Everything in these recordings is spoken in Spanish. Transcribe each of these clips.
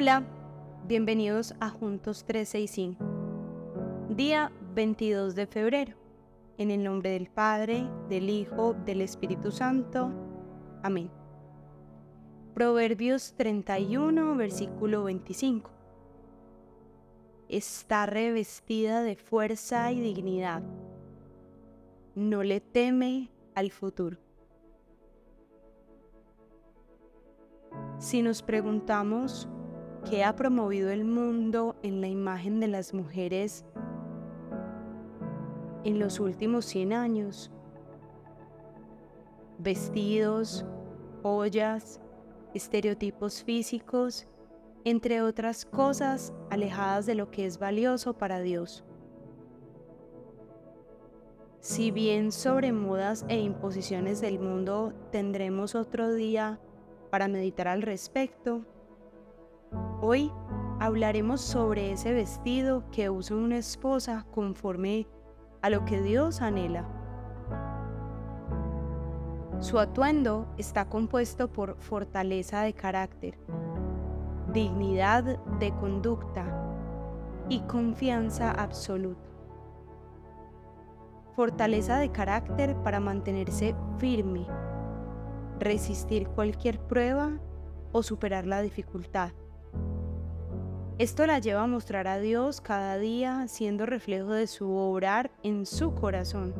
Hola, bienvenidos a Juntos 365. Día 22 de febrero. En el nombre del Padre, del Hijo, del Espíritu Santo. Amén. Proverbios 31, versículo 25. Está revestida de fuerza y dignidad. No le teme al futuro. Si nos preguntamos qué ha promovido el mundo en la imagen de las mujeres en los últimos 100 años, vestidos, ollas, estereotipos físicos, entre otras cosas alejadas de lo que es valioso para Dios. Si bien sobre modas e imposiciones del mundo tendremos otro día para meditar al respecto, hoy hablaremos sobre ese vestido que usa una esposa conforme a lo que Dios anhela. Su atuendo está compuesto por fortaleza de carácter, dignidad de conducta y confianza absoluta. Fortaleza de carácter para mantenerse firme, resistir cualquier prueba o superar la dificultad. Esto la lleva a mostrar a Dios cada día siendo reflejo de su obrar en su corazón.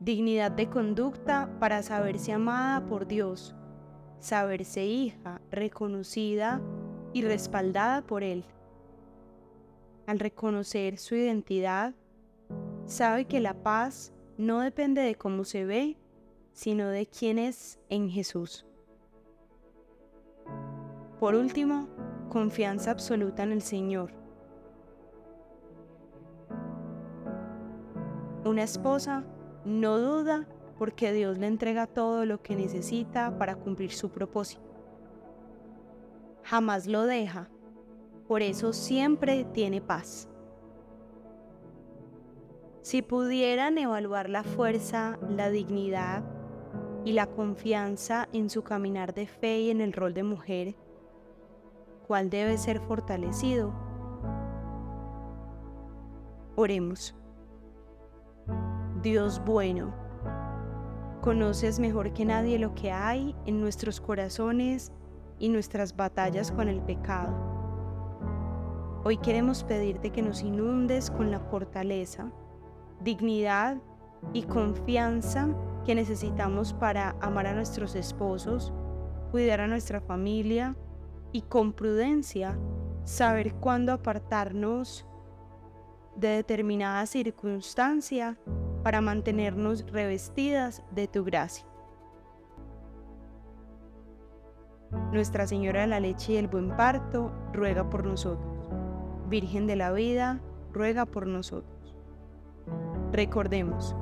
Dignidad de conducta para saberse amada por Dios, saberse hija, reconocida y respaldada por Él. Al reconocer su identidad, sabe que la paz no depende de cómo se ve, sino de quién es en Jesús. Por último, confianza absoluta en el Señor. Una esposa no duda porque Dios le entrega todo lo que necesita para cumplir su propósito. Jamás lo deja, por eso siempre tiene paz. Si pudieran evaluar la fuerza, la dignidad y la confianza en su caminar de fe y en el rol de mujer, ¿cuál debe ser fortalecido? Oremos. Dios bueno, conoces mejor que nadie lo que hay en nuestros corazones y nuestras batallas con el pecado. Hoy queremos pedirte que nos inundes con la fortaleza, dignidad y confianza que necesitamos para amar a nuestros esposos, cuidar a nuestra familia y con prudencia saber cuándo apartarnos de determinada circunstancia para mantenernos revestidas de tu gracia. Nuestra Señora de la Leche y el Buen Parto, ruega por nosotros. Virgen de la Vida, ruega por nosotros. Recordemos,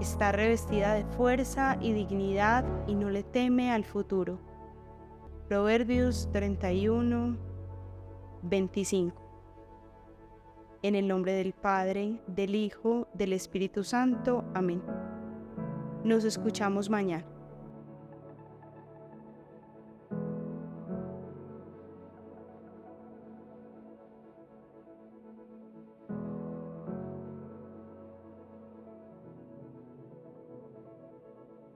está revestida de fuerza y dignidad y no le teme al futuro. Proverbios 31, 25. En el nombre del Padre, del Hijo, del Espíritu Santo. Amén. Nos escuchamos mañana.